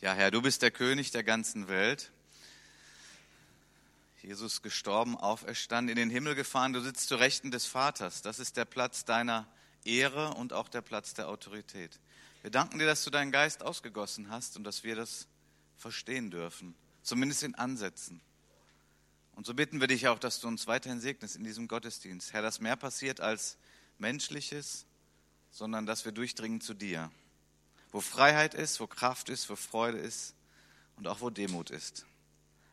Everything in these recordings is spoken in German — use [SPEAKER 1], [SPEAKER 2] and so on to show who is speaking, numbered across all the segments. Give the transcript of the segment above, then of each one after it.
[SPEAKER 1] Ja, Herr, du bist der König der ganzen Welt. Jesus gestorben, auferstanden, in den Himmel gefahren, du sitzt zu Rechten des Vaters. Das ist der Platz deiner Ehre und auch der Platz der Autorität. Wir danken dir, dass du deinen Geist ausgegossen hast und dass wir das verstehen dürfen, zumindest in Ansätzen. Und so bitten wir dich auch, dass du uns weiterhin segnest in diesem Gottesdienst. Herr, dass mehr passiert als menschliches, sondern dass wir durchdringen zu dir. Wo Freiheit ist, wo Kraft ist, wo Freude ist und auch wo Demut ist.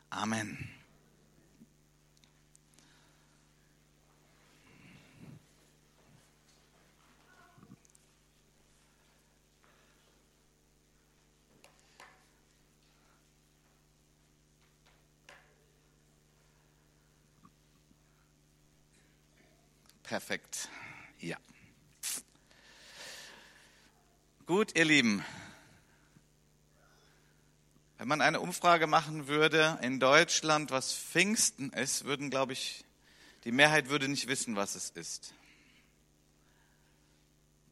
[SPEAKER 1] Amen. Perfekt. Ja. Gut, ihr Lieben. Wenn man eine Umfrage machen würde in Deutschland, was Pfingsten ist, würden, glaube ich, die Mehrheit würde nicht wissen, was es ist.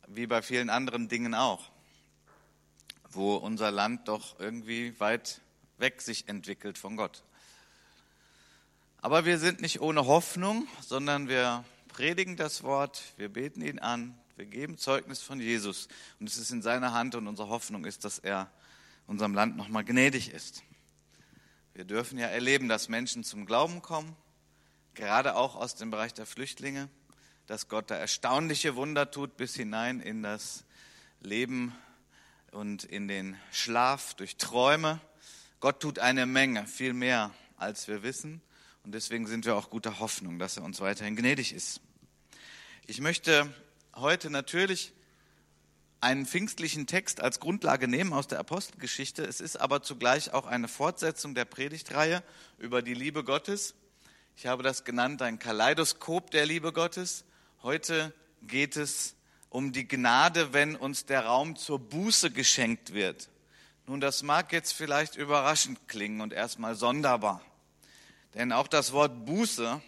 [SPEAKER 1] Wie bei vielen anderen Dingen auch, wo unser Land doch irgendwie weit weg sich entwickelt von Gott. Aber wir sind nicht ohne Hoffnung, sondern wir predigen das Wort, wir beten ihn an, wir geben Zeugnis von Jesus und es ist in seiner Hand und unsere Hoffnung ist, dass er unserem Land nochmal gnädig ist. Wir dürfen ja erleben, dass Menschen zum Glauben kommen, gerade auch aus dem Bereich der Flüchtlinge, dass Gott da erstaunliche Wunder tut bis hinein in das Leben und in den Schlaf durch Träume. Gott tut eine Menge, viel mehr, als wir wissen. Und deswegen sind wir auch guter Hoffnung, dass er uns weiterhin gnädig ist. Ich möchte heute natürlich einen pfingstlichen Text als Grundlage nehmen aus der Apostelgeschichte. Es ist aber zugleich auch eine Fortsetzung der Predigtreihe über die Liebe Gottes. Ich habe das genannt ein Kaleidoskop der Liebe Gottes. Heute geht es um die Gnade, wenn uns der Raum zur Buße geschenkt wird. Nun, das mag jetzt vielleicht überraschend klingen und erstmal sonderbar. Denn auch das Wort Buße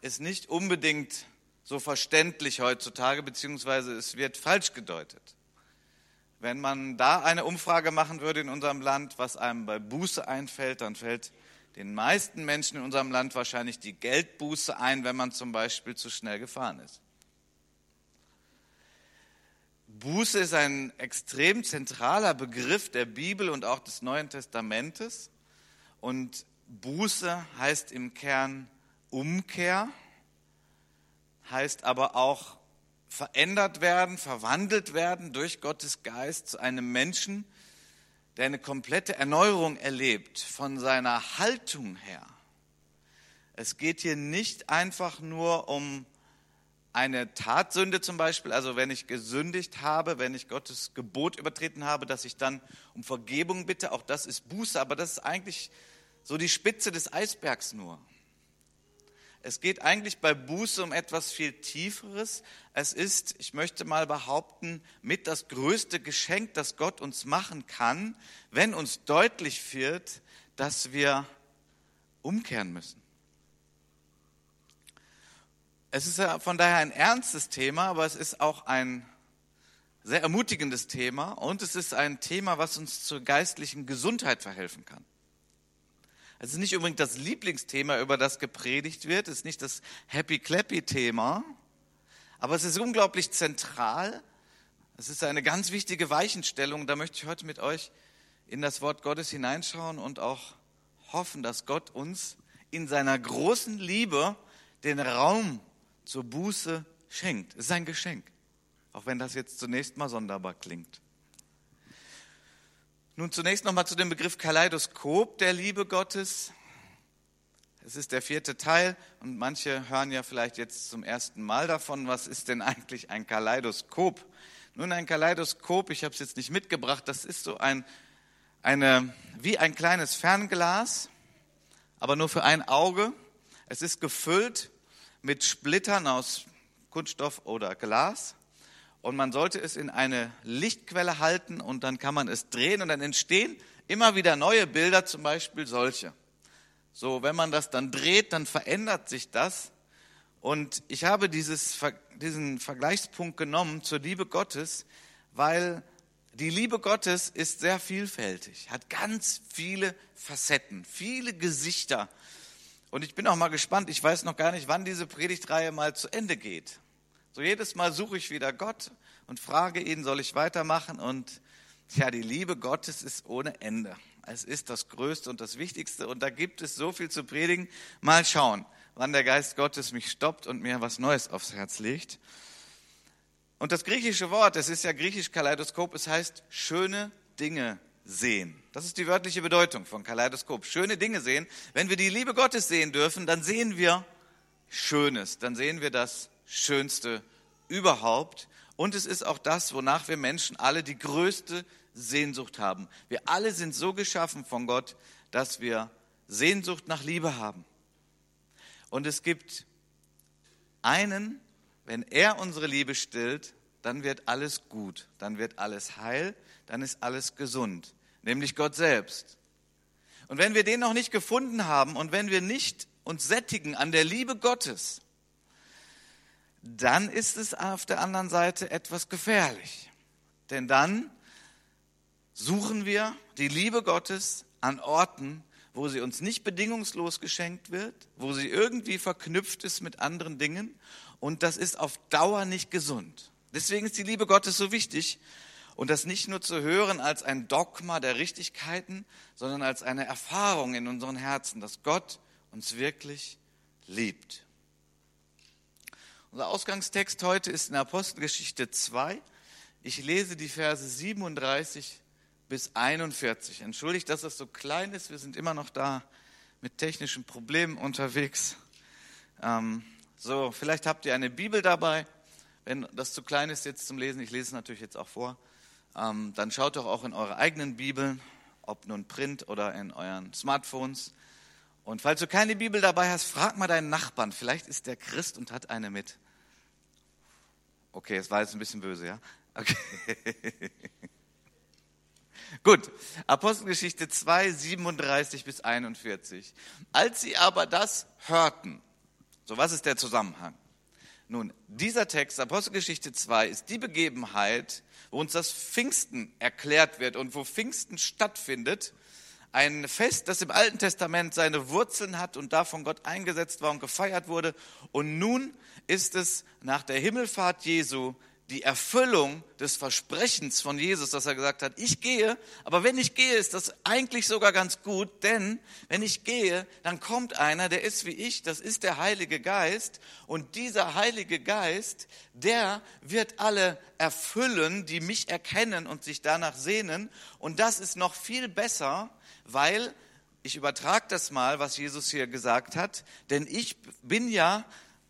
[SPEAKER 1] ist nicht unbedingt so verständlich heutzutage, beziehungsweise es wird falsch gedeutet. Wenn man da eine Umfrage machen würde in unserem Land, was einem bei Buße einfällt, dann fällt den meisten Menschen in unserem Land wahrscheinlich die Geldbuße ein, wenn man zum Beispiel zu schnell gefahren ist. Buße ist ein extrem zentraler Begriff der Bibel und auch des Neuen Testamentes. Und Buße heißt im Kern Umkehr heißt aber auch verändert werden, verwandelt werden durch Gottes Geist zu einem Menschen, der eine komplette Erneuerung erlebt von seiner Haltung her. Es geht hier nicht einfach nur um eine Tatsünde zum Beispiel, also wenn ich gesündigt habe, wenn ich Gottes Gebot übertreten habe, dass ich dann um Vergebung bitte, auch das ist Buße, aber das ist eigentlich so die Spitze des Eisbergs nur. Es geht eigentlich bei Buße um etwas viel Tieferes. Es ist, ich möchte mal behaupten, mit das größte Geschenk, das Gott uns machen kann, wenn uns deutlich wird, dass wir umkehren müssen. Es ist ja von daher ein ernstes Thema, aber es ist auch ein sehr ermutigendes Thema und es ist ein Thema, was uns zur geistlichen Gesundheit verhelfen kann. Es ist nicht unbedingt das Lieblingsthema, über das gepredigt wird, es ist nicht das Happy-Clappy-Thema, aber es ist unglaublich zentral. Es ist eine ganz wichtige Weichenstellung. Da möchte ich heute mit euch in das Wort Gottes hineinschauen und auch hoffen, dass Gott uns in seiner großen Liebe den Raum zur Buße schenkt. Es ist ein Geschenk, auch wenn das jetzt zunächst mal sonderbar klingt. Nun zunächst nochmal zu dem Begriff Kaleidoskop der Liebe Gottes. Es ist der vierte Teil und manche hören ja vielleicht jetzt zum ersten Mal davon, was ist denn eigentlich ein Kaleidoskop? Nun, ein Kaleidoskop, ich habe es jetzt nicht mitgebracht, das ist so ein, eine, wie ein kleines Fernglas, aber nur für ein Auge. Es ist gefüllt mit Splittern aus Kunststoff oder Glas und man sollte es in eine Lichtquelle halten und dann kann man es drehen und dann entstehen immer wieder neue Bilder, zum Beispiel solche. So, wenn man das dann dreht, dann verändert sich das. Und ich habe dieses, diesen Vergleichspunkt genommen zur Liebe Gottes, weil die Liebe Gottes ist sehr vielfältig, hat ganz viele Facetten, viele Gesichter. Und ich bin auch mal gespannt, ich weiß noch gar nicht, wann diese Predigtreihe mal zu Ende geht. So jedes Mal suche ich wieder Gott und frage ihn, soll ich weitermachen? Und ja, die Liebe Gottes ist ohne Ende. Es ist das Größte und das Wichtigste und da gibt es so viel zu predigen. Mal schauen, wann der Geist Gottes mich stoppt und mir was Neues aufs Herz legt. Und das griechische Wort, es ist ja griechisch Kaleidoskop, es heißt schöne Dinge sehen. Das ist die wörtliche Bedeutung von Kaleidoskop. Schöne Dinge sehen. Wenn wir die Liebe Gottes sehen dürfen, dann sehen wir Schönes, dann sehen wir das Schönste überhaupt. Und es ist auch das, wonach wir Menschen alle die größte Sehnsucht haben. Wir alle sind so geschaffen von Gott, dass wir Sehnsucht nach Liebe haben. Und es gibt einen, wenn er unsere Liebe stillt, dann wird alles gut, dann wird alles heil, dann ist alles gesund, nämlich Gott selbst. Und wenn wir den noch nicht gefunden haben und wenn wir nicht uns sättigen an der Liebe Gottes, dann ist es auf der anderen Seite etwas gefährlich. Denn dann suchen wir die Liebe Gottes an Orten, wo sie uns nicht bedingungslos geschenkt wird, wo sie irgendwie verknüpft ist mit anderen Dingen und das ist auf Dauer nicht gesund. Deswegen ist die Liebe Gottes so wichtig und das nicht nur zu hören als ein Dogma der Richtigkeiten, sondern als eine Erfahrung in unseren Herzen, dass Gott uns wirklich liebt. Unser Ausgangstext heute ist in Apostelgeschichte 2. Ich lese die Verse 37 bis 41. Entschuldigt, dass das so klein ist. Wir sind immer noch da mit technischen Problemen unterwegs. Ähm, so, vielleicht habt ihr eine Bibel dabei. Wenn das zu klein ist jetzt zum Lesen, ich lese es natürlich jetzt auch vor, ähm, dann schaut doch auch in eure eigenen Bibeln, ob nun Print oder in euren Smartphones. Und falls du keine Bibel dabei hast, frag mal deinen Nachbarn. Vielleicht ist der Christ und hat eine mit. Okay, es war jetzt ein bisschen böse, ja? Okay. Gut, Apostelgeschichte 2, 37 bis 41. Als sie aber das hörten, so was ist der Zusammenhang? Nun, dieser Text, Apostelgeschichte 2, ist die Begebenheit, wo uns das Pfingsten erklärt wird und wo Pfingsten stattfindet. Ein Fest, das im Alten Testament seine Wurzeln hat und da von Gott eingesetzt war und gefeiert wurde. Und nun ist es nach der Himmelfahrt Jesu die Erfüllung des Versprechens von Jesus, dass er gesagt hat, ich gehe, aber wenn ich gehe, ist das eigentlich sogar ganz gut, denn wenn ich gehe, dann kommt einer, der ist wie ich, das ist der Heilige Geist und dieser Heilige Geist, der wird alle erfüllen, die mich erkennen und sich danach sehnen und das ist noch viel besser, weil ich übertrage das mal, was Jesus hier gesagt hat, denn ich bin ja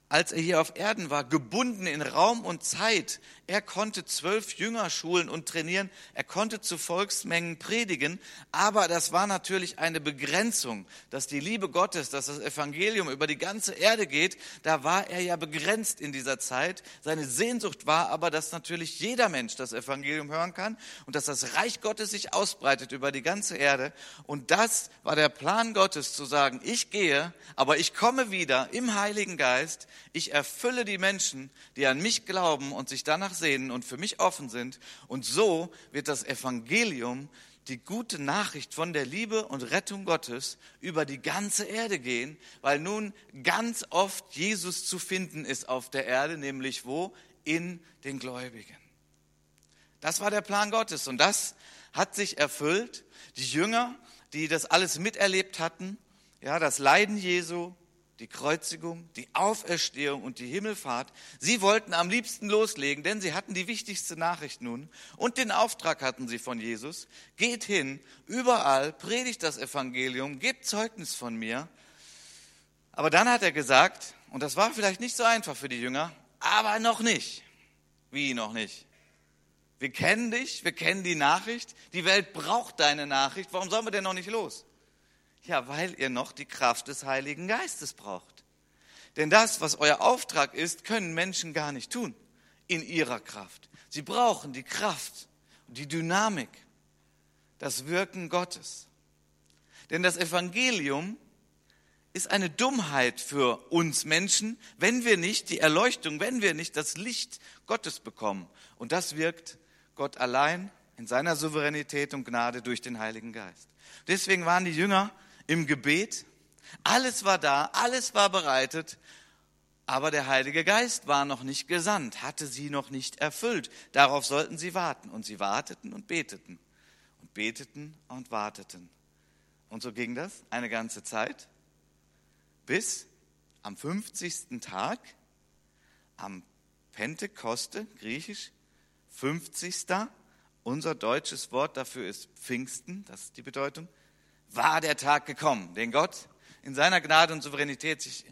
[SPEAKER 1] als er hier auf Erden war, gebunden in Raum und Zeit. Er konnte zwölf Jünger schulen und trainieren. Er konnte zu Volksmengen predigen. Aber das war natürlich eine Begrenzung, dass die Liebe Gottes, dass das Evangelium über die ganze Erde geht. Da war er ja begrenzt in dieser Zeit. Seine Sehnsucht war aber, dass natürlich jeder Mensch das Evangelium hören kann und dass das Reich Gottes sich ausbreitet über die ganze Erde. Und das war der Plan Gottes zu sagen, ich gehe, aber ich komme wieder im Heiligen Geist ich erfülle die Menschen, die an mich glauben und sich danach sehnen und für mich offen sind. Und so wird das Evangelium, die gute Nachricht von der Liebe und Rettung Gottes über die ganze Erde gehen, weil nun ganz oft Jesus zu finden ist auf der Erde, nämlich wo? In den Gläubigen. Das war der Plan Gottes und das hat sich erfüllt. Die Jünger, die das alles miterlebt hatten, ja, das Leiden Jesu, die Kreuzigung, die Auferstehung und die Himmelfahrt. Sie wollten am liebsten loslegen, denn sie hatten die wichtigste Nachricht nun und den Auftrag hatten sie von Jesus. Geht hin, überall, predigt das Evangelium, gebt Zeugnis von mir. Aber dann hat er gesagt, und das war vielleicht nicht so einfach für die Jünger, aber noch nicht. Wie noch nicht? Wir kennen dich, wir kennen die Nachricht, die Welt braucht deine Nachricht, warum sollen wir denn noch nicht los? Ja, weil ihr noch die Kraft des Heiligen Geistes braucht. Denn das, was euer Auftrag ist, können Menschen gar nicht tun in ihrer Kraft. Sie brauchen die Kraft die Dynamik, das Wirken Gottes. Denn das Evangelium ist eine Dummheit für uns Menschen, wenn wir nicht die Erleuchtung, wenn wir nicht das Licht Gottes bekommen. Und das wirkt Gott allein in seiner Souveränität und Gnade durch den Heiligen Geist. Deswegen waren die Jünger im Gebet. Alles war da, alles war bereitet, aber der Heilige Geist war noch nicht gesandt, hatte sie noch nicht erfüllt. Darauf sollten sie warten. Und sie warteten und beteten und beteten und warteten. Und so ging das eine ganze Zeit, bis am 50. Tag, am Pentekoste, griechisch, 50. Unser deutsches Wort dafür ist Pfingsten, das ist die Bedeutung, war der Tag gekommen, den Gott in seiner Gnade und Souveränität sich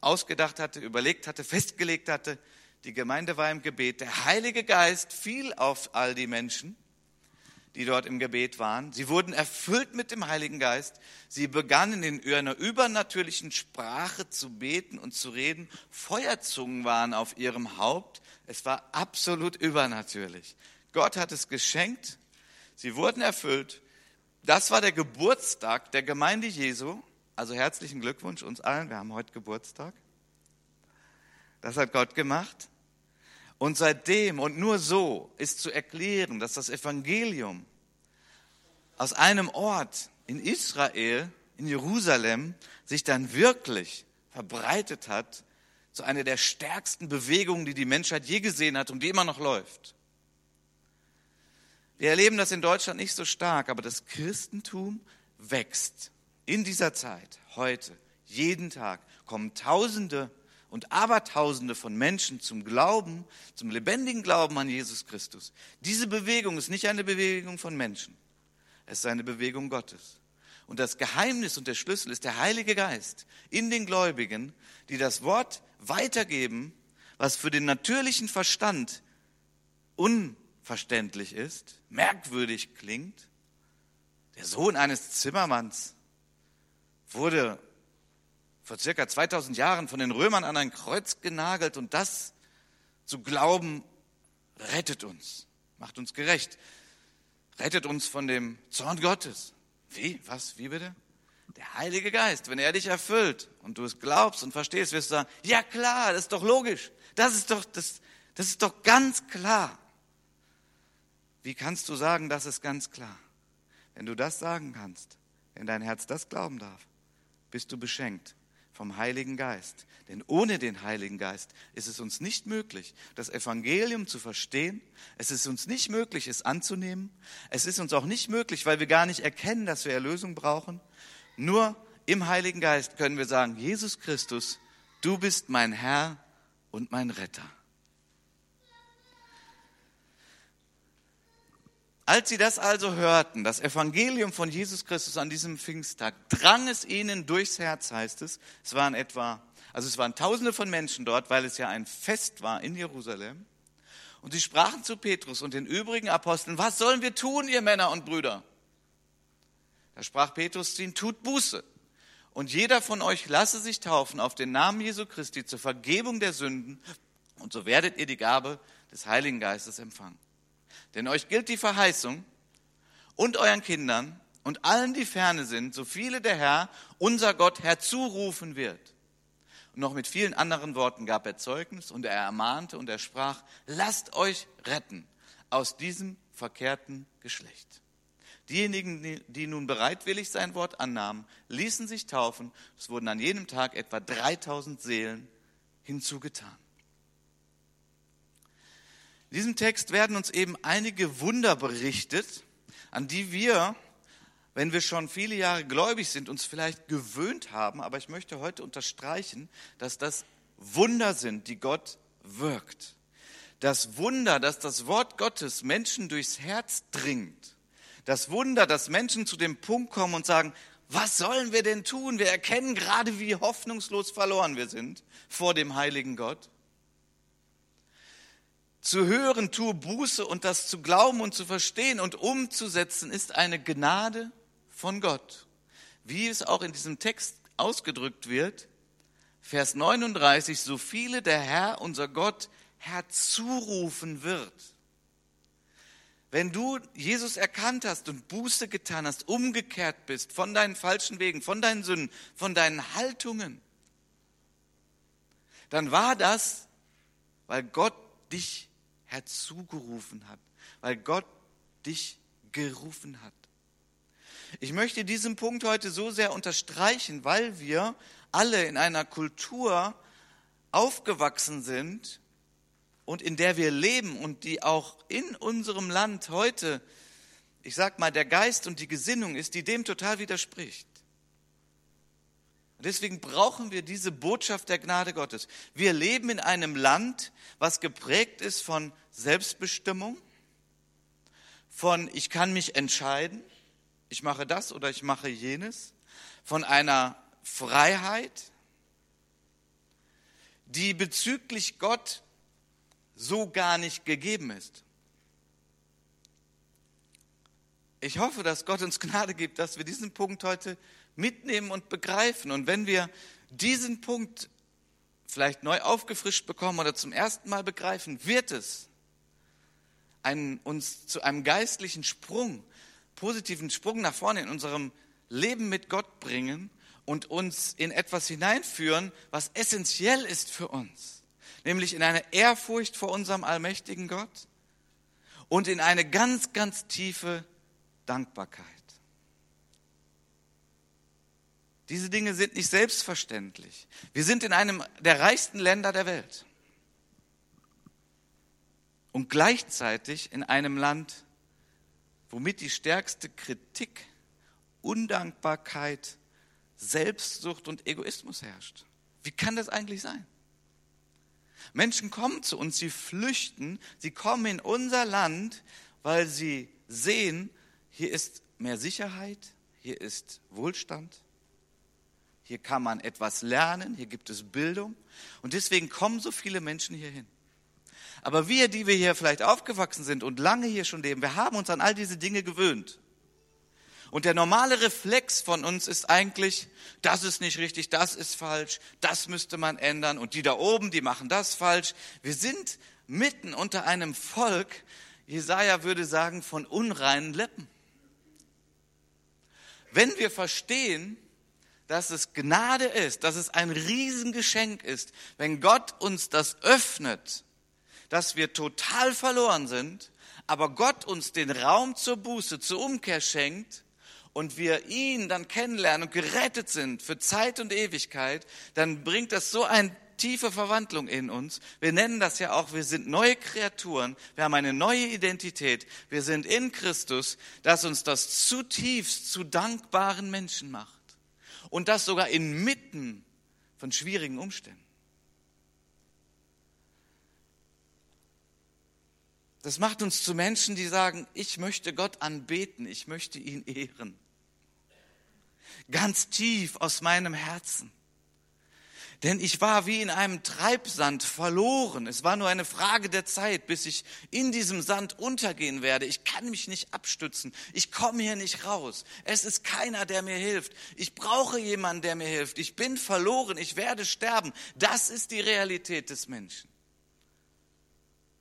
[SPEAKER 1] ausgedacht hatte, überlegt hatte, festgelegt hatte. Die Gemeinde war im Gebet. Der Heilige Geist fiel auf all die Menschen die dort im Gebet waren. Sie wurden erfüllt mit dem Heiligen Geist. Sie begannen in einer übernatürlichen Sprache zu beten und zu reden. Feuerzungen waren auf ihrem Haupt. Es war absolut übernatürlich. Gott hat es geschenkt. Sie wurden erfüllt. Das war der Geburtstag der Gemeinde Jesu. Also herzlichen Glückwunsch uns allen. Wir haben heute Geburtstag. Das hat Gott gemacht. Und seitdem und nur so ist zu erklären, dass das Evangelium aus einem Ort in Israel, in Jerusalem, sich dann wirklich verbreitet hat zu einer der stärksten Bewegungen, die die Menschheit je gesehen hat und die immer noch läuft. Wir erleben das in Deutschland nicht so stark, aber das Christentum wächst in dieser Zeit, heute, jeden Tag kommen Tausende und Abertausende von Menschen zum Glauben, zum lebendigen Glauben an Jesus Christus. Diese Bewegung ist nicht eine Bewegung von Menschen, es ist eine Bewegung Gottes. Und das Geheimnis und der Schlüssel ist der Heilige Geist in den Gläubigen, die das Wort weitergeben, was für den natürlichen Verstand unverständlich ist, merkwürdig klingt. Der Sohn eines Zimmermanns wurde vor circa 2000 Jahren von den Römern an ein Kreuz genagelt und das zu glauben, rettet uns, macht uns gerecht, rettet uns von dem Zorn Gottes. Wie? Was? Wie bitte? Der Heilige Geist, wenn er dich erfüllt und du es glaubst und verstehst, wirst du sagen, ja klar, das ist doch logisch. Das ist doch, das, das ist doch ganz klar. Wie kannst du sagen, das ist ganz klar? Wenn du das sagen kannst, wenn dein Herz das glauben darf, bist du beschenkt vom Heiligen Geist. Denn ohne den Heiligen Geist ist es uns nicht möglich, das Evangelium zu verstehen. Es ist uns nicht möglich, es anzunehmen. Es ist uns auch nicht möglich, weil wir gar nicht erkennen, dass wir Erlösung brauchen. Nur im Heiligen Geist können wir sagen, Jesus Christus, du bist mein Herr und mein Retter. Als sie das also hörten, das Evangelium von Jesus Christus an diesem Pfingsttag, drang es ihnen durchs Herz, heißt es. Es waren etwa, also es waren Tausende von Menschen dort, weil es ja ein Fest war in Jerusalem. Und sie sprachen zu Petrus und den übrigen Aposteln, was sollen wir tun, ihr Männer und Brüder? Da sprach Petrus zu ihnen, tut Buße. Und jeder von euch lasse sich taufen auf den Namen Jesu Christi zur Vergebung der Sünden. Und so werdet ihr die Gabe des Heiligen Geistes empfangen. Denn euch gilt die Verheißung und euren Kindern und allen, die ferne sind, so viele der Herr, unser Gott, herzurufen wird. Und noch mit vielen anderen Worten gab er Zeugnis und er ermahnte und er sprach, lasst euch retten aus diesem verkehrten Geschlecht. Diejenigen, die nun bereitwillig sein Wort annahmen, ließen sich taufen. Es wurden an jedem Tag etwa 3000 Seelen hinzugetan. In diesem Text werden uns eben einige Wunder berichtet, an die wir, wenn wir schon viele Jahre gläubig sind, uns vielleicht gewöhnt haben. Aber ich möchte heute unterstreichen, dass das Wunder sind, die Gott wirkt. Das Wunder, dass das Wort Gottes Menschen durchs Herz dringt. Das Wunder, dass Menschen zu dem Punkt kommen und sagen, was sollen wir denn tun? Wir erkennen gerade, wie hoffnungslos verloren wir sind vor dem heiligen Gott zu hören, tue Buße und das zu glauben und zu verstehen und umzusetzen, ist eine Gnade von Gott. Wie es auch in diesem Text ausgedrückt wird, Vers 39, so viele der Herr, unser Gott, herzurufen wird. Wenn du Jesus erkannt hast und Buße getan hast, umgekehrt bist von deinen falschen Wegen, von deinen Sünden, von deinen Haltungen, dann war das, weil Gott dich herzugerufen hat, weil Gott dich gerufen hat. Ich möchte diesen Punkt heute so sehr unterstreichen, weil wir alle in einer Kultur aufgewachsen sind und in der wir leben und die auch in unserem Land heute, ich sag mal, der Geist und die Gesinnung ist, die dem total widerspricht. Deswegen brauchen wir diese Botschaft der Gnade Gottes. Wir leben in einem Land, was geprägt ist von Selbstbestimmung, von ich kann mich entscheiden, ich mache das oder ich mache jenes, von einer Freiheit, die bezüglich Gott so gar nicht gegeben ist. Ich hoffe, dass Gott uns Gnade gibt, dass wir diesen Punkt heute mitnehmen und begreifen. Und wenn wir diesen Punkt vielleicht neu aufgefrischt bekommen oder zum ersten Mal begreifen, wird es einen, uns zu einem geistlichen Sprung, positiven Sprung nach vorne in unserem Leben mit Gott bringen und uns in etwas hineinführen, was essentiell ist für uns, nämlich in eine Ehrfurcht vor unserem allmächtigen Gott und in eine ganz, ganz tiefe Dankbarkeit. Diese Dinge sind nicht selbstverständlich. Wir sind in einem der reichsten Länder der Welt und gleichzeitig in einem Land, womit die stärkste Kritik, Undankbarkeit, Selbstsucht und Egoismus herrscht. Wie kann das eigentlich sein? Menschen kommen zu uns, sie flüchten, sie kommen in unser Land, weil sie sehen, hier ist mehr Sicherheit, hier ist Wohlstand, hier kann man etwas lernen, hier gibt es Bildung und deswegen kommen so viele Menschen hierhin. Aber wir, die wir hier vielleicht aufgewachsen sind und lange hier schon leben, wir haben uns an all diese Dinge gewöhnt. Und der normale Reflex von uns ist eigentlich, das ist nicht richtig, das ist falsch, das müsste man ändern und die da oben, die machen das falsch. Wir sind mitten unter einem Volk, Jesaja würde sagen, von unreinen Lippen. Wenn wir verstehen, dass es Gnade ist, dass es ein Riesengeschenk ist, wenn Gott uns das öffnet, dass wir total verloren sind, aber Gott uns den Raum zur Buße, zur Umkehr schenkt und wir ihn dann kennenlernen und gerettet sind für Zeit und Ewigkeit, dann bringt das so eine tiefe Verwandlung in uns. Wir nennen das ja auch, wir sind neue Kreaturen, wir haben eine neue Identität, wir sind in Christus, dass uns das zutiefst zu dankbaren Menschen macht und das sogar inmitten von schwierigen Umständen. Das macht uns zu Menschen, die sagen, ich möchte Gott anbeten, ich möchte ihn ehren. Ganz tief aus meinem Herzen. Denn ich war wie in einem Treibsand verloren. Es war nur eine Frage der Zeit, bis ich in diesem Sand untergehen werde. Ich kann mich nicht abstützen. Ich komme hier nicht raus. Es ist keiner, der mir hilft. Ich brauche jemanden, der mir hilft. Ich bin verloren. Ich werde sterben. Das ist die Realität des Menschen.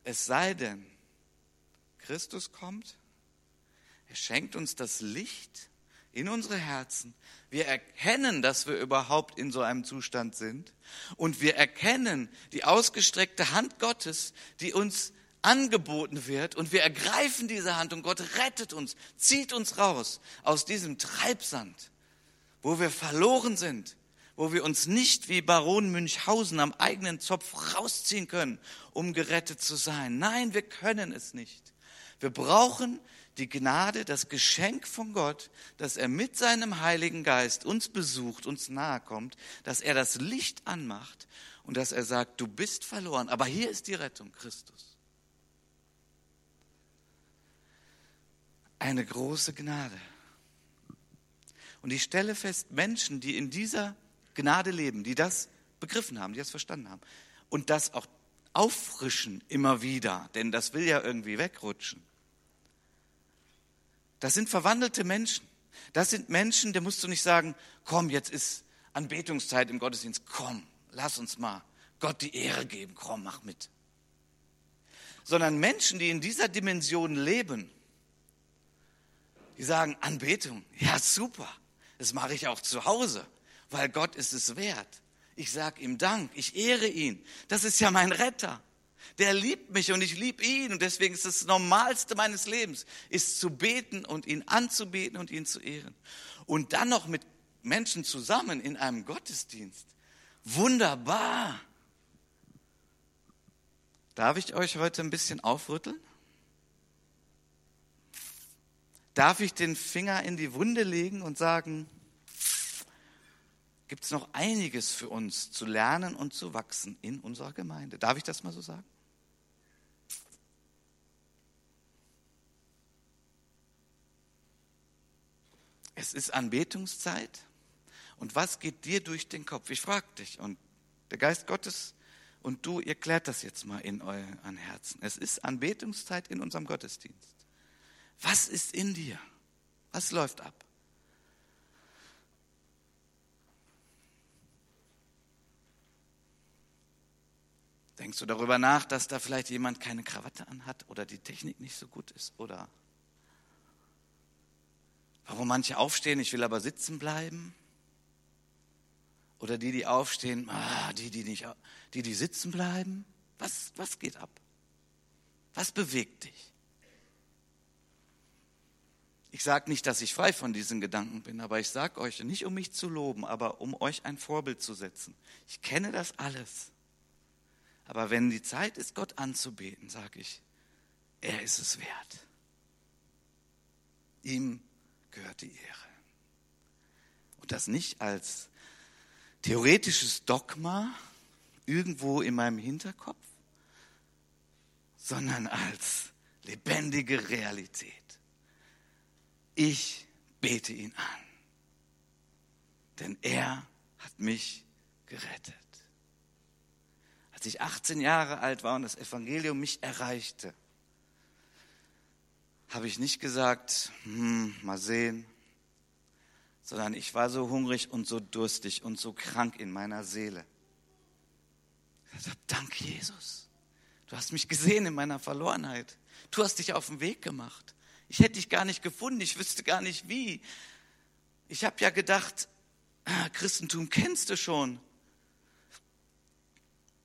[SPEAKER 1] Es sei denn, Christus kommt, er schenkt uns das Licht in unsere Herzen. Wir erkennen, dass wir überhaupt in so einem Zustand sind. Und wir erkennen die ausgestreckte Hand Gottes, die uns angeboten wird. Und wir ergreifen diese Hand und Gott rettet uns, zieht uns raus aus diesem Treibsand, wo wir verloren sind, wo wir uns nicht wie Baron Münchhausen am eigenen Zopf rausziehen können, um gerettet zu sein. Nein, wir können es nicht. Wir brauchen die Gnade, das Geschenk von Gott, dass er mit seinem Heiligen Geist uns besucht, uns nahe kommt, dass er das Licht anmacht und dass er sagt, du bist verloren, aber hier ist die Rettung, Christus. Eine große Gnade. Und ich stelle fest, Menschen, die in dieser Gnade leben, die das begriffen haben, die das verstanden haben und das auch auffrischen immer wieder, denn das will ja irgendwie wegrutschen das sind verwandelte Menschen. Das sind Menschen, der musst du nicht sagen, komm, jetzt ist Anbetungszeit im Gottesdienst, komm, lass uns mal Gott die Ehre geben, komm, mach mit. Sondern Menschen, die in dieser Dimension leben, die sagen, Anbetung, ja super, das mache ich auch zu Hause, weil Gott ist es wert. Ich sage ihm Dank, ich ehre ihn. Das ist ja mein Retter. Der liebt mich und ich liebe ihn. Und deswegen ist das Normalste meines Lebens, ist zu beten und ihn anzubeten und ihn zu ehren. Und dann noch mit Menschen zusammen in einem Gottesdienst. Wunderbar. Darf ich euch heute ein bisschen aufrütteln? Darf ich den Finger in die Wunde legen und sagen, gibt es noch einiges für uns zu lernen und zu wachsen in unserer Gemeinde. Darf ich das mal so sagen? Es ist Anbetungszeit. Und was geht dir durch den Kopf? Ich frage dich. Und der Geist Gottes und du, ihr klärt das jetzt mal in euren Herzen. Es ist Anbetungszeit in unserem Gottesdienst. Was ist in dir? Was läuft ab? Denkst du darüber nach, dass da vielleicht jemand keine Krawatte anhat oder die Technik nicht so gut ist? Oder warum manche aufstehen, ich will aber sitzen bleiben? Oder die, die aufstehen, ah, die, die nicht, die, die sitzen bleiben? Was, was geht ab? Was bewegt dich? Ich sage nicht, dass ich frei von diesen Gedanken bin, aber ich sage euch, nicht um mich zu loben, aber um euch ein Vorbild zu setzen. Ich kenne das alles. Aber wenn die Zeit ist, Gott anzubeten, sage ich, er ist es wert. Ihm gehört die Ehre. Und das nicht als theoretisches Dogma irgendwo in meinem Hinterkopf, sondern als lebendige Realität. Ich bete ihn an, denn er hat mich gerettet als ich 18 Jahre alt war und das Evangelium mich erreichte, habe ich nicht gesagt, hm, mal sehen, sondern ich war so hungrig und so durstig und so krank in meiner Seele. Ich habe danke Jesus. Du hast mich gesehen in meiner Verlorenheit. Du hast dich auf den Weg gemacht. Ich hätte dich gar nicht gefunden, ich wüsste gar nicht wie. Ich habe ja gedacht, ah, Christentum kennst du schon.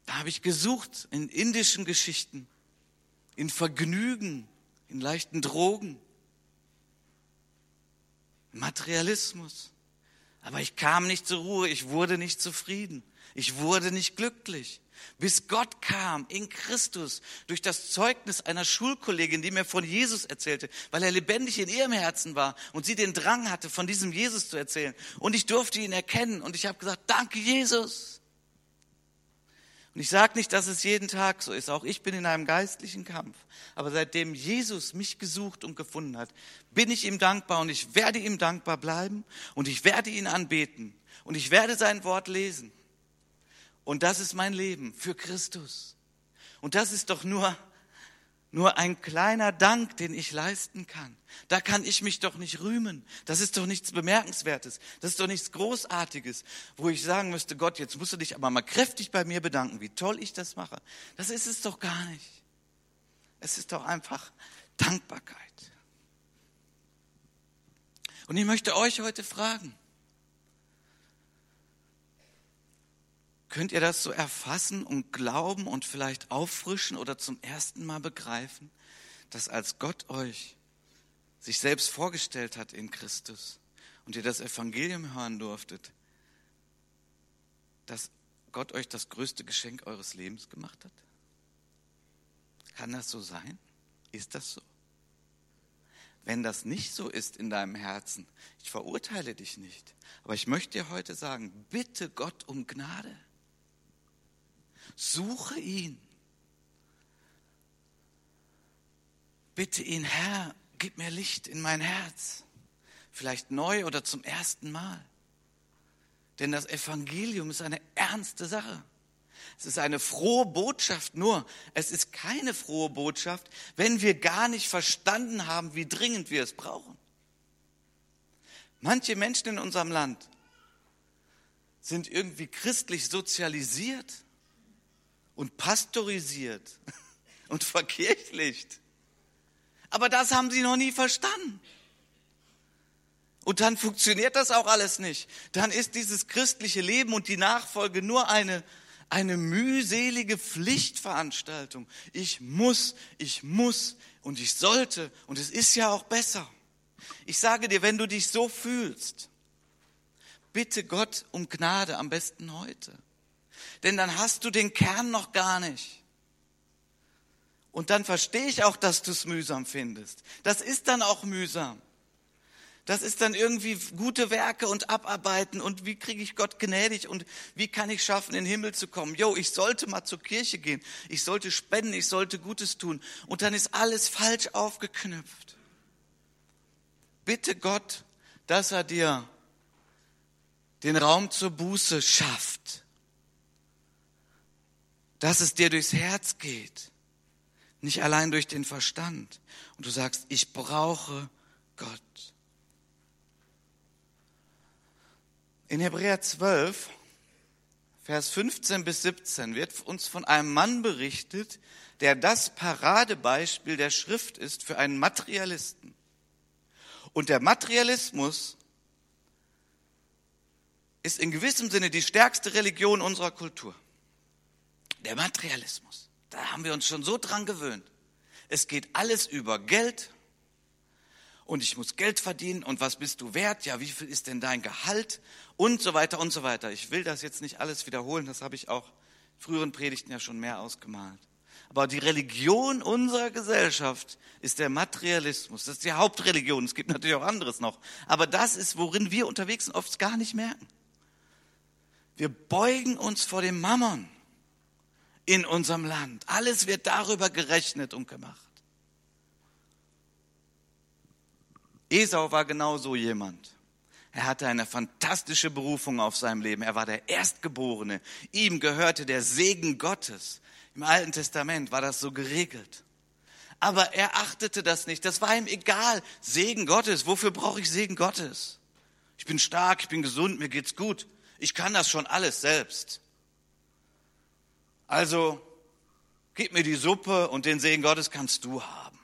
[SPEAKER 1] Da habe ich gesucht in indischen Geschichten, in Vergnügen, in leichten Drogen, Materialismus. Aber ich kam nicht zur Ruhe, ich wurde nicht zufrieden, ich wurde nicht glücklich. Bis Gott kam in Christus durch das Zeugnis einer Schulkollegin, die mir von Jesus erzählte, weil er lebendig in ihrem Herzen war und sie den Drang hatte, von diesem Jesus zu erzählen. Und ich durfte ihn erkennen und ich habe gesagt, danke Jesus. Und ich sage nicht, dass es jeden Tag so ist. Auch ich bin in einem geistlichen Kampf. Aber seitdem Jesus mich gesucht und gefunden hat, bin ich ihm dankbar und ich werde ihm dankbar bleiben und ich werde ihn anbeten und ich werde sein Wort lesen. Und das ist mein Leben für Christus. Und das ist doch nur nur ein kleiner Dank, den ich leisten kann. Da kann ich mich doch nicht rühmen. Das ist doch nichts Bemerkenswertes. Das ist doch nichts Großartiges, wo ich sagen müsste, Gott, jetzt musst du dich aber mal kräftig bei mir bedanken, wie toll ich das mache. Das ist es doch gar nicht. Es ist doch einfach Dankbarkeit. Und ich möchte euch heute fragen, Könnt ihr das so erfassen und glauben und vielleicht auffrischen oder zum ersten Mal begreifen, dass als Gott euch sich selbst vorgestellt hat in Christus und ihr das Evangelium hören durftet, dass Gott euch das größte Geschenk eures Lebens gemacht hat? Kann das so sein? Ist das so? Wenn das nicht so ist in deinem Herzen, ich verurteile dich nicht, aber ich möchte dir heute sagen, bitte Gott um Gnade. Suche ihn. Bitte ihn, Herr, gib mir Licht in mein Herz. Vielleicht neu oder zum ersten Mal. Denn das Evangelium ist eine ernste Sache. Es ist eine frohe Botschaft, nur es ist keine frohe Botschaft, wenn wir gar nicht verstanden haben, wie dringend wir es brauchen. Manche Menschen in unserem Land sind irgendwie christlich sozialisiert und pastorisiert und verkirchlicht. Aber das haben sie noch nie verstanden. Und dann funktioniert das auch alles nicht. Dann ist dieses christliche Leben und die Nachfolge nur eine, eine mühselige Pflichtveranstaltung. Ich muss, ich muss und ich sollte und es ist ja auch besser. Ich sage dir, wenn du dich so fühlst, bitte Gott um Gnade, am besten heute. Denn dann hast du den Kern noch gar nicht. Und dann verstehe ich auch, dass du es mühsam findest. Das ist dann auch mühsam. Das ist dann irgendwie gute Werke und Abarbeiten und wie kriege ich Gott gnädig und wie kann ich schaffen, in den Himmel zu kommen. Jo, ich sollte mal zur Kirche gehen, ich sollte spenden, ich sollte Gutes tun und dann ist alles falsch aufgeknüpft. Bitte Gott, dass er dir den Raum zur Buße schafft, dass es dir durchs Herz geht, nicht allein durch den Verstand. Und du sagst, ich brauche Gott. In Hebräer 12, Vers 15 bis 17 wird uns von einem Mann berichtet, der das Paradebeispiel der Schrift ist für einen Materialisten. Und der Materialismus ist in gewissem Sinne die stärkste Religion unserer Kultur. Der Materialismus. Da haben wir uns schon so dran gewöhnt. Es geht alles über Geld, und ich muss Geld verdienen und was bist du wert? Ja, wie viel ist denn dein Gehalt? Und so weiter und so weiter. Ich will das jetzt nicht alles wiederholen, das habe ich auch früheren Predigten ja schon mehr ausgemalt. Aber die Religion unserer Gesellschaft ist der Materialismus. Das ist die Hauptreligion. Es gibt natürlich auch anderes noch. Aber das ist, worin wir unterwegs sind, oft gar nicht merken. Wir beugen uns vor dem Mammon in unserem Land. Alles wird darüber gerechnet und gemacht. Esau war genau so jemand. Er hatte eine fantastische Berufung auf seinem Leben. Er war der Erstgeborene. Ihm gehörte der Segen Gottes. Im Alten Testament war das so geregelt. Aber er achtete das nicht. Das war ihm egal. Segen Gottes. Wofür brauche ich Segen Gottes? Ich bin stark, ich bin gesund, mir geht's gut. Ich kann das schon alles selbst. Also, gib mir die Suppe und den Segen Gottes kannst du haben.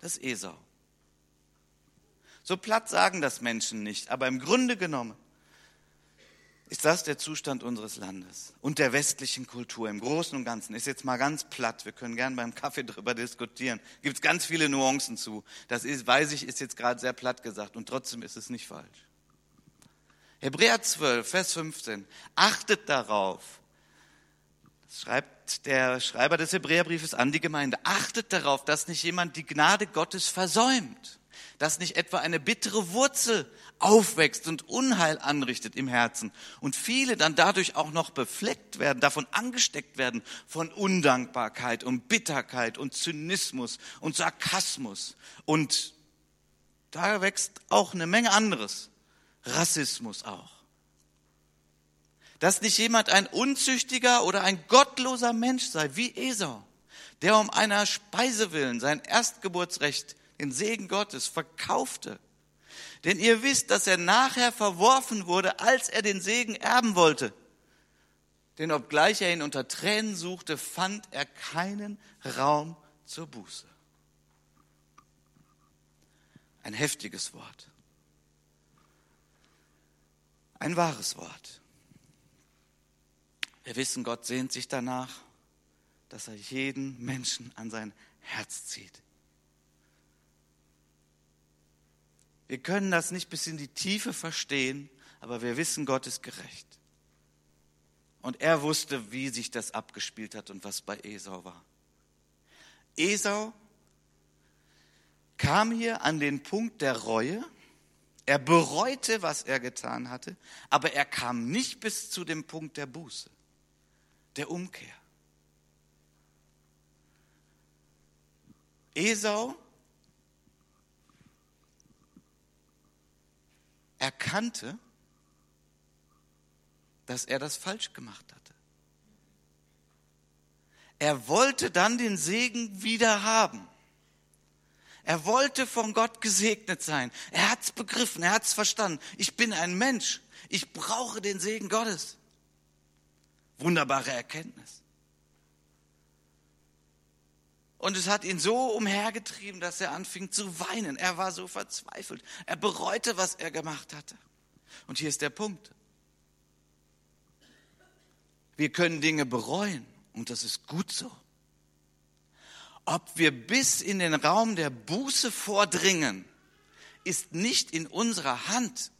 [SPEAKER 1] Das ist Esau. So platt sagen das Menschen nicht, aber im Grunde genommen ist das der Zustand unseres Landes und der westlichen Kultur im Großen und Ganzen. Ist jetzt mal ganz platt. Wir können gern beim Kaffee drüber diskutieren. Gibt es ganz viele Nuancen zu. Das ist, weiß ich, ist jetzt gerade sehr platt gesagt und trotzdem ist es nicht falsch. Hebräer 12, Vers 15. Achtet darauf. Schreibt der Schreiber des Hebräerbriefes an die Gemeinde. Achtet darauf, dass nicht jemand die Gnade Gottes versäumt dass nicht etwa eine bittere Wurzel aufwächst und Unheil anrichtet im Herzen und viele dann dadurch auch noch befleckt werden, davon angesteckt werden von Undankbarkeit und Bitterkeit und Zynismus und Sarkasmus und da wächst auch eine Menge anderes, Rassismus auch. Dass nicht jemand ein unzüchtiger oder ein gottloser Mensch sei, wie Esau, der um einer Speise willen sein Erstgeburtsrecht den Segen Gottes, verkaufte. Denn ihr wisst, dass er nachher verworfen wurde, als er den Segen erben wollte. Denn obgleich er ihn unter Tränen suchte, fand er keinen Raum zur Buße. Ein heftiges Wort. Ein wahres Wort. Wir wissen, Gott sehnt sich danach, dass er jeden Menschen an sein Herz zieht. Wir können das nicht bis in die Tiefe verstehen, aber wir wissen, Gott ist gerecht. Und er wusste, wie sich das abgespielt hat und was bei Esau war. Esau kam hier an den Punkt der Reue. Er bereute, was er getan hatte, aber er kam nicht bis zu dem Punkt der Buße, der Umkehr. Esau erkannte, dass er das falsch gemacht hatte. Er wollte dann den Segen wieder haben. Er wollte von Gott gesegnet sein. Er hat es begriffen, er hat es verstanden. Ich bin ein Mensch. Ich brauche den Segen Gottes. Wunderbare Erkenntnis. Und es hat ihn so umhergetrieben, dass er anfing zu weinen. Er war so verzweifelt. Er bereute, was er gemacht hatte. Und hier ist der Punkt. Wir können Dinge bereuen und das ist gut so. Ob wir bis in den Raum der Buße vordringen, ist nicht in unserer Hand.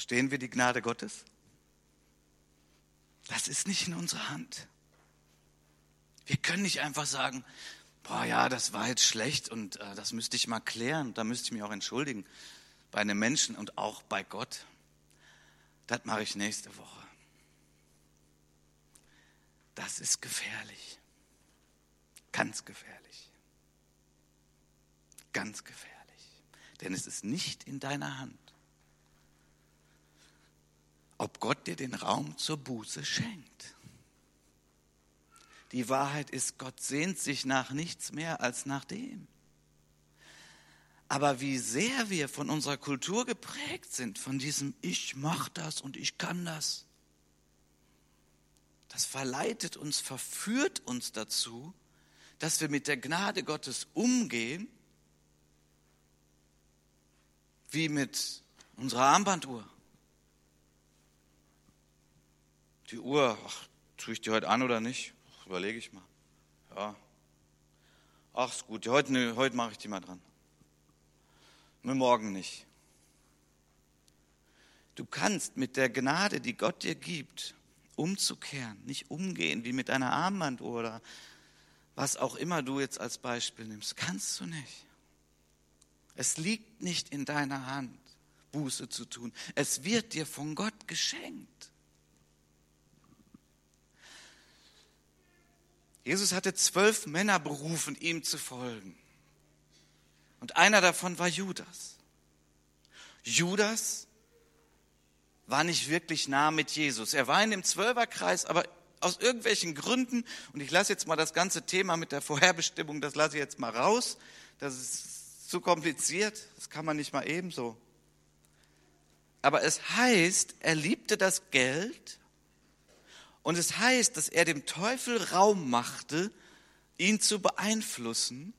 [SPEAKER 1] Verstehen wir die Gnade Gottes? Das ist nicht in unserer Hand. Wir können nicht einfach sagen, boah, ja, das war jetzt schlecht und äh, das müsste ich mal klären, da müsste ich mich auch entschuldigen bei einem Menschen und auch bei Gott. Das mache ich nächste Woche. Das ist gefährlich. Ganz gefährlich. Ganz gefährlich. Denn es ist nicht in deiner Hand ob Gott dir den Raum zur Buße schenkt. Die Wahrheit ist, Gott sehnt sich nach nichts mehr als nach dem. Aber wie sehr wir von unserer Kultur geprägt sind, von diesem Ich mach das und ich kann das, das verleitet uns, verführt uns dazu, dass wir mit der Gnade Gottes umgehen, wie mit unserer Armbanduhr. Die Uhr, ach, tue ich die heute an oder nicht? Überlege ich mal. Ja. Ach, ist gut. Heute, heute mache ich die mal dran. Nur morgen nicht. Du kannst mit der Gnade, die Gott dir gibt, umzukehren, nicht umgehen wie mit einer Armbanduhr oder was auch immer du jetzt als Beispiel nimmst. Kannst du nicht. Es liegt nicht in deiner Hand, Buße zu tun. Es wird dir von Gott geschenkt. Jesus hatte zwölf Männer berufen, ihm zu folgen. Und einer davon war Judas. Judas war nicht wirklich nah mit Jesus. Er war in dem Zwölferkreis, aber aus irgendwelchen Gründen, und ich lasse jetzt mal das ganze Thema mit der Vorherbestimmung, das lasse ich jetzt mal raus, das ist zu kompliziert, das kann man nicht mal ebenso. Aber es heißt, er liebte das Geld und es heißt, dass er dem Teufel Raum machte, ihn zu beeinflussen.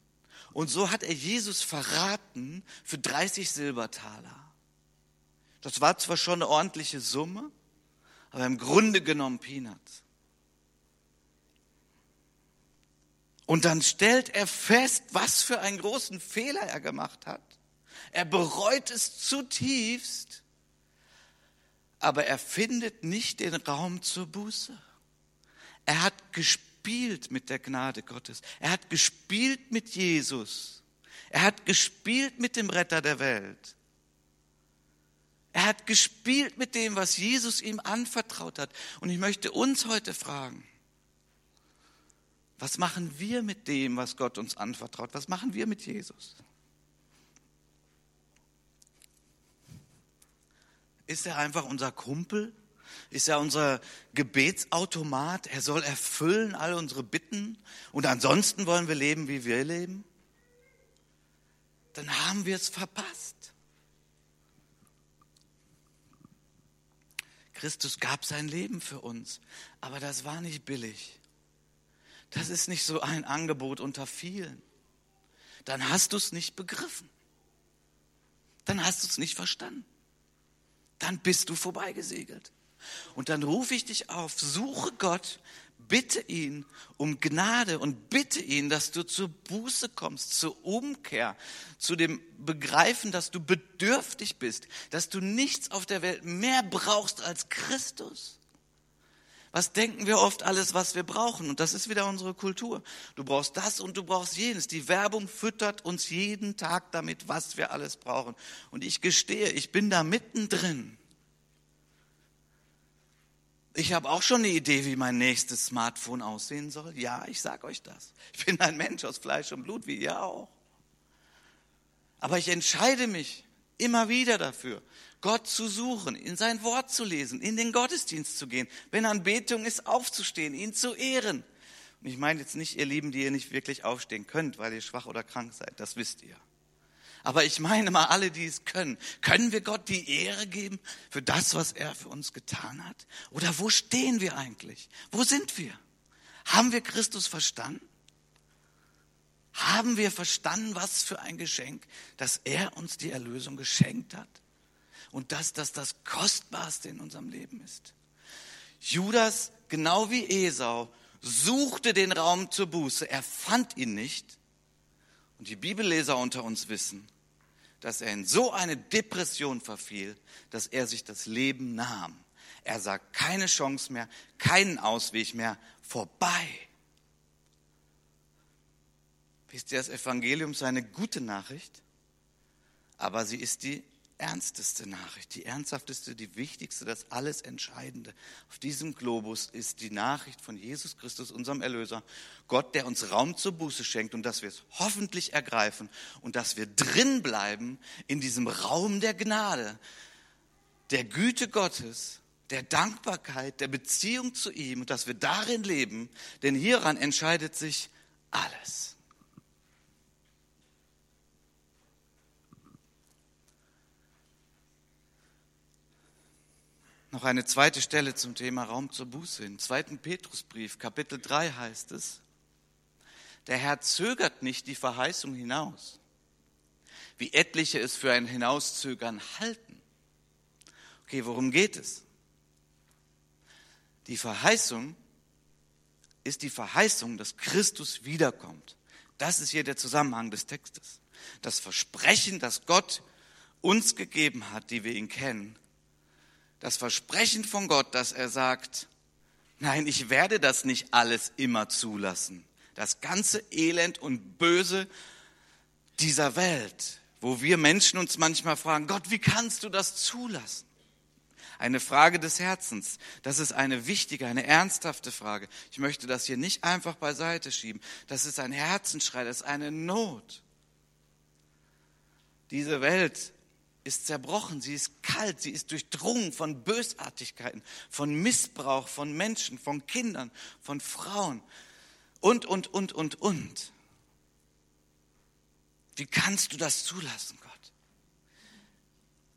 [SPEAKER 1] Und so hat er Jesus verraten für 30 Silbertaler. Das war zwar schon eine ordentliche Summe, aber im Grunde genommen Peanuts. Und dann stellt er fest, was für einen großen Fehler er gemacht hat. Er bereut es zutiefst aber er findet nicht den Raum zur Buße. Er hat gespielt mit der Gnade Gottes. Er hat gespielt mit Jesus. Er hat gespielt mit dem Retter der Welt. Er hat gespielt mit dem, was Jesus ihm anvertraut hat. Und ich möchte uns heute fragen, was machen wir mit dem, was Gott uns anvertraut? Was machen wir mit Jesus? Ist er einfach unser Kumpel? Ist er unser Gebetsautomat? Er soll erfüllen all unsere Bitten und ansonsten wollen wir leben, wie wir leben? Dann haben wir es verpasst. Christus gab sein Leben für uns, aber das war nicht billig. Das ist nicht so ein Angebot unter vielen. Dann hast du es nicht begriffen. Dann hast du es nicht verstanden dann bist du vorbeigesegelt. Und dann rufe ich dich auf, suche Gott, bitte ihn um Gnade und bitte ihn, dass du zur Buße kommst, zur Umkehr, zu dem Begreifen, dass du bedürftig bist, dass du nichts auf der Welt mehr brauchst als Christus. Was denken wir oft alles, was wir brauchen? Und das ist wieder unsere Kultur. Du brauchst das und du brauchst jenes. Die Werbung füttert uns jeden Tag damit, was wir alles brauchen. Und ich gestehe, ich bin da mittendrin. Ich habe auch schon eine Idee, wie mein nächstes Smartphone aussehen soll. Ja, ich sage euch das. Ich bin ein Mensch aus Fleisch und Blut, wie ihr auch. Aber ich entscheide mich immer wieder dafür, Gott zu suchen, in sein Wort zu lesen, in den Gottesdienst zu gehen, wenn Anbetung ist, aufzustehen, ihn zu ehren. Und ich meine jetzt nicht ihr Lieben, die ihr nicht wirklich aufstehen könnt, weil ihr schwach oder krank seid, das wisst ihr. Aber ich meine mal alle, die es können. Können wir Gott die Ehre geben für das, was er für uns getan hat? Oder wo stehen wir eigentlich? Wo sind wir? Haben wir Christus verstanden? Haben wir verstanden, was für ein Geschenk, dass er uns die Erlösung geschenkt hat? Und dass das das Kostbarste in unserem Leben ist. Judas, genau wie Esau, suchte den Raum zur Buße. Er fand ihn nicht. Und die Bibelleser unter uns wissen, dass er in so eine Depression verfiel, dass er sich das Leben nahm. Er sah keine Chance mehr, keinen Ausweg mehr, vorbei. Wisst ihr, das Evangelium ist eine gute Nachricht, aber sie ist die ernsteste Nachricht, die ernsthafteste, die wichtigste, das alles Entscheidende auf diesem Globus ist die Nachricht von Jesus Christus, unserem Erlöser, Gott, der uns Raum zur Buße schenkt und dass wir es hoffentlich ergreifen und dass wir drin bleiben in diesem Raum der Gnade, der Güte Gottes, der Dankbarkeit, der Beziehung zu ihm und dass wir darin leben, denn hieran entscheidet sich alles. Noch eine zweite Stelle zum Thema Raum zur Buße. Im zweiten Petrusbrief, Kapitel 3 heißt es, der Herr zögert nicht die Verheißung hinaus, wie etliche es für ein Hinauszögern halten. Okay, worum geht es? Die Verheißung ist die Verheißung, dass Christus wiederkommt. Das ist hier der Zusammenhang des Textes. Das Versprechen, das Gott uns gegeben hat, die wir ihn kennen, das Versprechen von Gott, dass er sagt, nein, ich werde das nicht alles immer zulassen. Das ganze Elend und Böse dieser Welt, wo wir Menschen uns manchmal fragen, Gott, wie kannst du das zulassen? Eine Frage des Herzens. Das ist eine wichtige, eine ernsthafte Frage. Ich möchte das hier nicht einfach beiseite schieben. Das ist ein Herzensschrei, das ist eine Not. Diese Welt ist zerbrochen, sie ist kalt, sie ist durchdrungen von Bösartigkeiten, von Missbrauch von Menschen, von Kindern, von Frauen und, und, und, und, und. Wie kannst du das zulassen, Gott?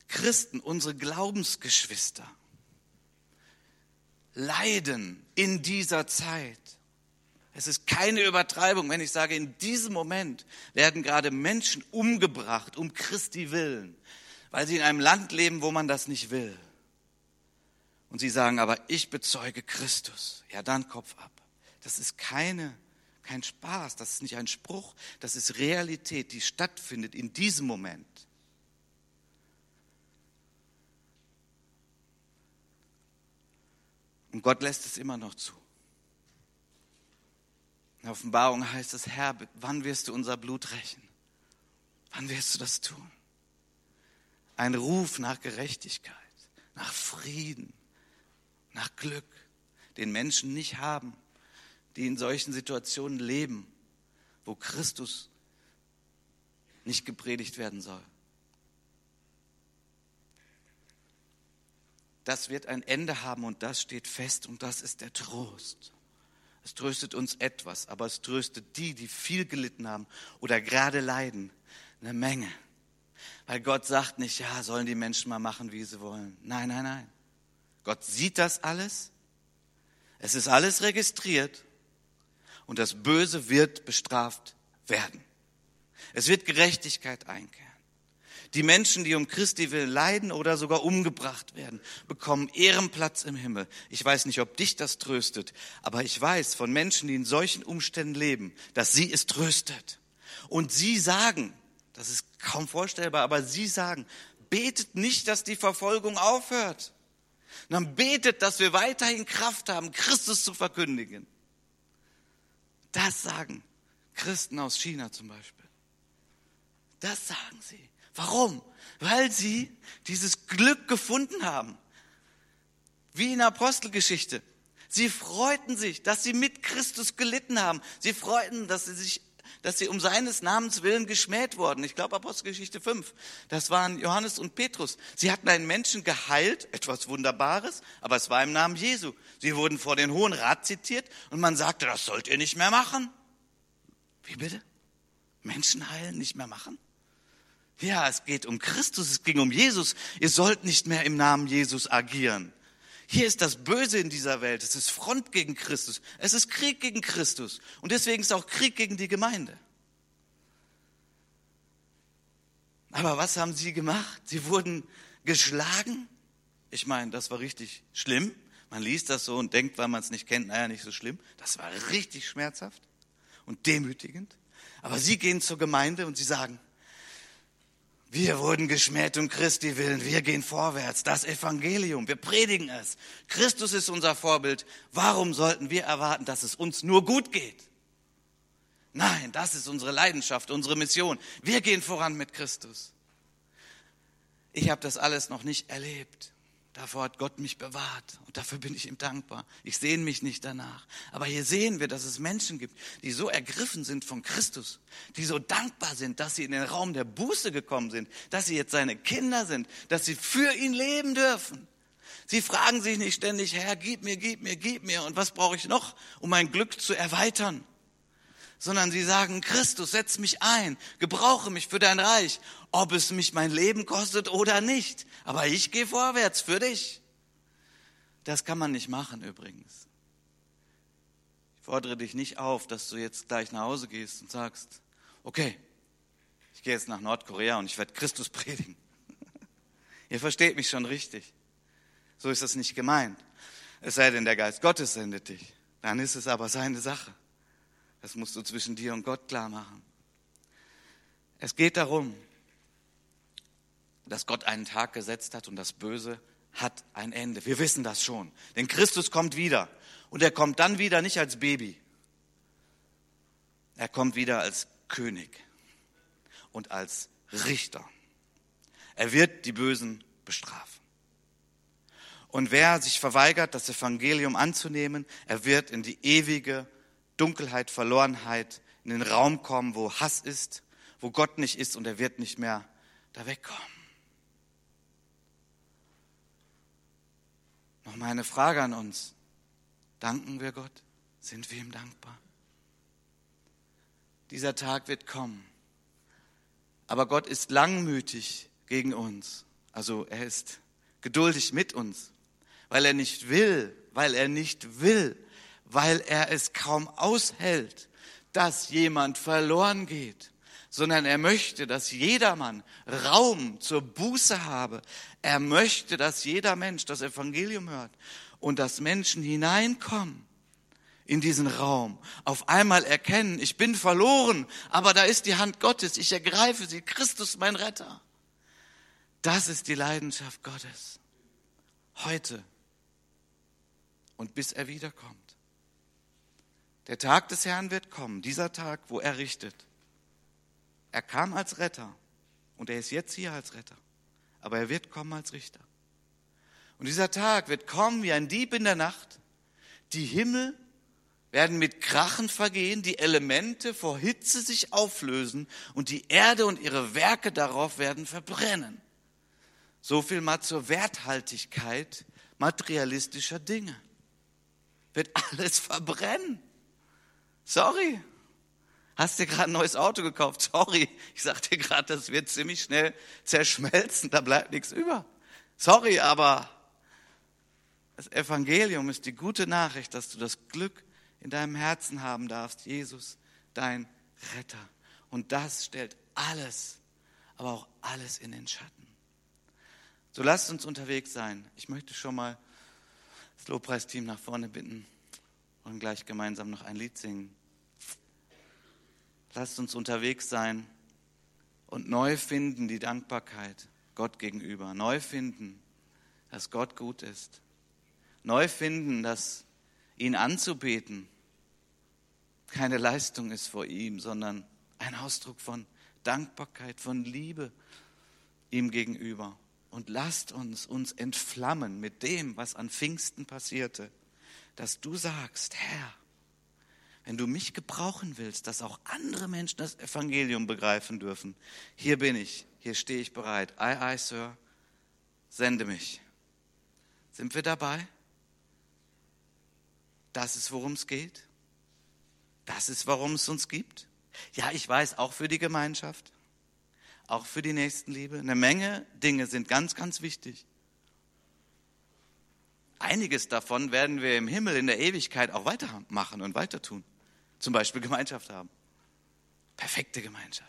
[SPEAKER 1] Christen, unsere Glaubensgeschwister, leiden in dieser Zeit. Es ist keine Übertreibung, wenn ich sage, in diesem Moment werden gerade Menschen umgebracht um Christi willen weil sie in einem Land leben, wo man das nicht will. Und sie sagen, aber ich bezeuge Christus. Ja, dann Kopf ab. Das ist keine, kein Spaß, das ist nicht ein Spruch, das ist Realität, die stattfindet in diesem Moment. Und Gott lässt es immer noch zu. In der Offenbarung heißt es, Herr, wann wirst du unser Blut rächen? Wann wirst du das tun? Ein Ruf nach Gerechtigkeit, nach Frieden, nach Glück, den Menschen nicht haben, die in solchen Situationen leben, wo Christus nicht gepredigt werden soll. Das wird ein Ende haben und das steht fest und das ist der Trost. Es tröstet uns etwas, aber es tröstet die, die viel gelitten haben oder gerade leiden, eine Menge. Weil Gott sagt nicht, ja, sollen die Menschen mal machen, wie sie wollen. Nein, nein, nein. Gott sieht das alles. Es ist alles registriert. Und das Böse wird bestraft werden. Es wird Gerechtigkeit einkehren. Die Menschen, die um Christi willen leiden oder sogar umgebracht werden, bekommen Ehrenplatz im Himmel. Ich weiß nicht, ob dich das tröstet, aber ich weiß von Menschen, die in solchen Umständen leben, dass sie es tröstet. Und sie sagen, das ist kaum vorstellbar, aber sie sagen, betet nicht, dass die Verfolgung aufhört. Dann betet, dass wir weiterhin Kraft haben, Christus zu verkündigen. Das sagen Christen aus China zum Beispiel. Das sagen sie. Warum? Weil sie dieses Glück gefunden haben. Wie in der Apostelgeschichte. Sie freuten sich, dass sie mit Christus gelitten haben. Sie freuten, dass sie sich dass sie um seines Namens willen geschmäht wurden. Ich glaube Apostelgeschichte 5. Das waren Johannes und Petrus. Sie hatten einen Menschen geheilt, etwas Wunderbares, aber es war im Namen Jesu. Sie wurden vor den Hohen Rat zitiert und man sagte, das sollt ihr nicht mehr machen. Wie bitte? Menschen heilen nicht mehr machen? Ja, es geht um Christus, es ging um Jesus. Ihr sollt nicht mehr im Namen Jesus agieren. Hier ist das Böse in dieser Welt. Es ist Front gegen Christus. Es ist Krieg gegen Christus. Und deswegen ist auch Krieg gegen die Gemeinde. Aber was haben sie gemacht? Sie wurden geschlagen. Ich meine, das war richtig schlimm. Man liest das so und denkt, weil man es nicht kennt, naja, nicht so schlimm. Das war richtig schmerzhaft und demütigend. Aber sie gehen zur Gemeinde und sie sagen, wir wurden geschmäht um Christi willen, wir gehen vorwärts, das Evangelium, wir predigen es. Christus ist unser Vorbild. Warum sollten wir erwarten, dass es uns nur gut geht? Nein, das ist unsere Leidenschaft, unsere Mission. Wir gehen voran mit Christus. Ich habe das alles noch nicht erlebt. Davor hat Gott mich bewahrt und dafür bin ich ihm dankbar. Ich sehne mich nicht danach. Aber hier sehen wir, dass es Menschen gibt, die so ergriffen sind von Christus, die so dankbar sind, dass sie in den Raum der Buße gekommen sind, dass sie jetzt seine Kinder sind, dass sie für ihn leben dürfen. Sie fragen sich nicht ständig, Herr, gib mir, gib mir, gib mir und was brauche ich noch, um mein Glück zu erweitern? Sondern sie sagen, Christus, setz mich ein, gebrauche mich für dein Reich ob es mich mein Leben kostet oder nicht. Aber ich gehe vorwärts für dich. Das kann man nicht machen übrigens. Ich fordere dich nicht auf, dass du jetzt gleich nach Hause gehst und sagst, okay, ich gehe jetzt nach Nordkorea und ich werde Christus predigen. Ihr versteht mich schon richtig. So ist das nicht gemeint. Es sei denn, der Geist Gottes sendet dich. Dann ist es aber seine Sache. Das musst du zwischen dir und Gott klar machen. Es geht darum, dass Gott einen Tag gesetzt hat und das Böse hat ein Ende. Wir wissen das schon. Denn Christus kommt wieder. Und er kommt dann wieder nicht als Baby. Er kommt wieder als König und als Richter. Er wird die Bösen bestrafen. Und wer sich verweigert, das Evangelium anzunehmen, er wird in die ewige Dunkelheit, Verlorenheit, in den Raum kommen, wo Hass ist, wo Gott nicht ist und er wird nicht mehr da wegkommen. Nochmal eine Frage an uns. Danken wir Gott? Sind wir ihm dankbar? Dieser Tag wird kommen. Aber Gott ist langmütig gegen uns. Also er ist geduldig mit uns, weil er nicht will, weil er nicht will, weil er es kaum aushält, dass jemand verloren geht sondern er möchte, dass jedermann Raum zur Buße habe. Er möchte, dass jeder Mensch das Evangelium hört und dass Menschen hineinkommen in diesen Raum, auf einmal erkennen, ich bin verloren, aber da ist die Hand Gottes, ich ergreife sie, Christus mein Retter. Das ist die Leidenschaft Gottes. Heute und bis er wiederkommt. Der Tag des Herrn wird kommen, dieser Tag, wo er richtet. Er kam als Retter und er ist jetzt hier als Retter. Aber er wird kommen als Richter. Und dieser Tag wird kommen wie ein Dieb in der Nacht. Die Himmel werden mit Krachen vergehen, die Elemente vor Hitze sich auflösen und die Erde und ihre Werke darauf werden verbrennen. So viel mal zur Werthaltigkeit materialistischer Dinge. Wird alles verbrennen. Sorry, Hast dir gerade ein neues Auto gekauft? Sorry, ich sag dir gerade, das wird ziemlich schnell zerschmelzen, da bleibt nichts über. Sorry, aber das Evangelium ist die gute Nachricht, dass du das Glück in deinem Herzen haben darfst. Jesus, dein Retter. Und das stellt alles, aber auch alles in den Schatten. So lasst uns unterwegs sein. Ich möchte schon mal das Lobpreisteam nach vorne bitten und gleich gemeinsam noch ein Lied singen. Lasst uns unterwegs sein und neu finden die Dankbarkeit Gott gegenüber. Neu finden, dass Gott gut ist. Neu finden, dass ihn anzubeten keine Leistung ist vor ihm, sondern ein Ausdruck von Dankbarkeit, von Liebe ihm gegenüber. Und lasst uns uns entflammen mit dem, was an Pfingsten passierte, dass du sagst, Herr, wenn du mich gebrauchen willst, dass auch andere Menschen das Evangelium begreifen dürfen, hier bin ich, hier stehe ich bereit. Ei, ei, Sir, sende mich. Sind wir dabei? Das ist, worum es geht. Das ist, warum es uns gibt. Ja, ich weiß, auch für die Gemeinschaft, auch für die Nächstenliebe. Eine Menge Dinge sind ganz, ganz wichtig. Einiges davon werden wir im Himmel in der Ewigkeit auch weitermachen und weiter tun. Zum Beispiel Gemeinschaft haben. Perfekte Gemeinschaft.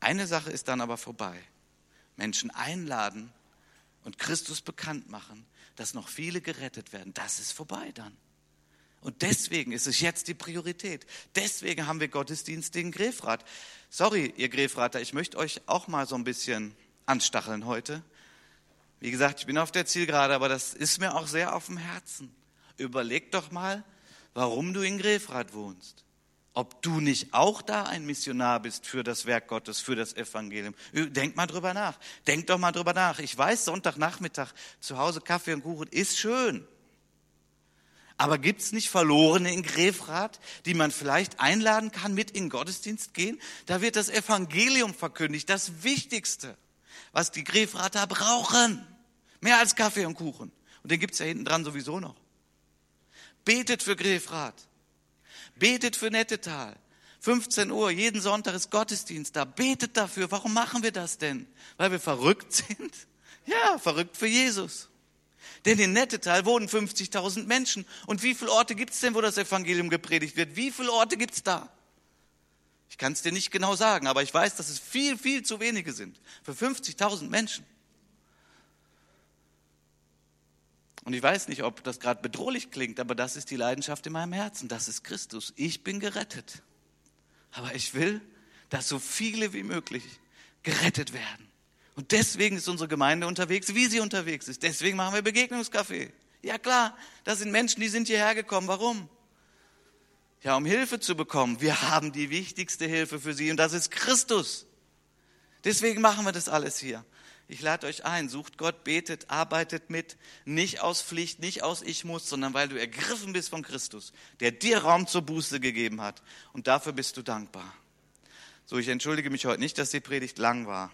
[SPEAKER 1] Eine Sache ist dann aber vorbei. Menschen einladen und Christus bekannt machen, dass noch viele gerettet werden. Das ist vorbei dann. Und deswegen ist es jetzt die Priorität. Deswegen haben wir Gottesdienst in Grefrath. Sorry, ihr Grefrather, ich möchte euch auch mal so ein bisschen anstacheln heute. Wie gesagt, ich bin auf der Zielgerade, aber das ist mir auch sehr auf dem Herzen. Überleg doch mal, warum du in Grefrath wohnst. Ob du nicht auch da ein Missionar bist für das Werk Gottes, für das Evangelium. Denk mal drüber nach. Denk doch mal drüber nach. Ich weiß, Sonntagnachmittag zu Hause Kaffee und Kuchen ist schön. Aber gibt's nicht Verlorene in Grefrath, die man vielleicht einladen kann, mit in den Gottesdienst gehen? Da wird das Evangelium verkündigt, das Wichtigste, was die Grefrather brauchen. Mehr als Kaffee und Kuchen. Und den gibt's ja hinten dran sowieso noch. Betet für Grefrath. Betet für Nettetal. 15 Uhr, jeden Sonntag ist Gottesdienst da. Betet dafür. Warum machen wir das denn? Weil wir verrückt sind? Ja, verrückt für Jesus. Denn in Nettetal wohnen 50.000 Menschen. Und wie viele Orte gibt es denn, wo das Evangelium gepredigt wird? Wie viele Orte gibt es da? Ich kann es dir nicht genau sagen, aber ich weiß, dass es viel, viel zu wenige sind. Für 50.000 Menschen. Und ich weiß nicht, ob das gerade bedrohlich klingt, aber das ist die Leidenschaft in meinem Herzen. Das ist Christus. Ich bin gerettet. Aber ich will, dass so viele wie möglich gerettet werden. Und deswegen ist unsere Gemeinde unterwegs, wie sie unterwegs ist. Deswegen machen wir Begegnungscafé. Ja klar, das sind Menschen, die sind hierher gekommen. Warum? Ja, um Hilfe zu bekommen. Wir haben die wichtigste Hilfe für sie und das ist Christus. Deswegen machen wir das alles hier. Ich lade euch ein, sucht Gott, betet, arbeitet mit, nicht aus Pflicht, nicht aus Ich muss, sondern weil du ergriffen bist von Christus, der dir Raum zur Buße gegeben hat. Und dafür bist du dankbar. So, ich entschuldige mich heute nicht, dass die Predigt lang war.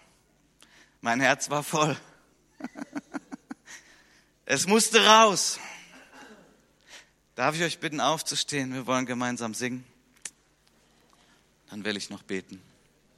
[SPEAKER 1] Mein Herz war voll. Es musste raus. Darf ich euch bitten, aufzustehen? Wir wollen gemeinsam singen. Dann will ich noch beten.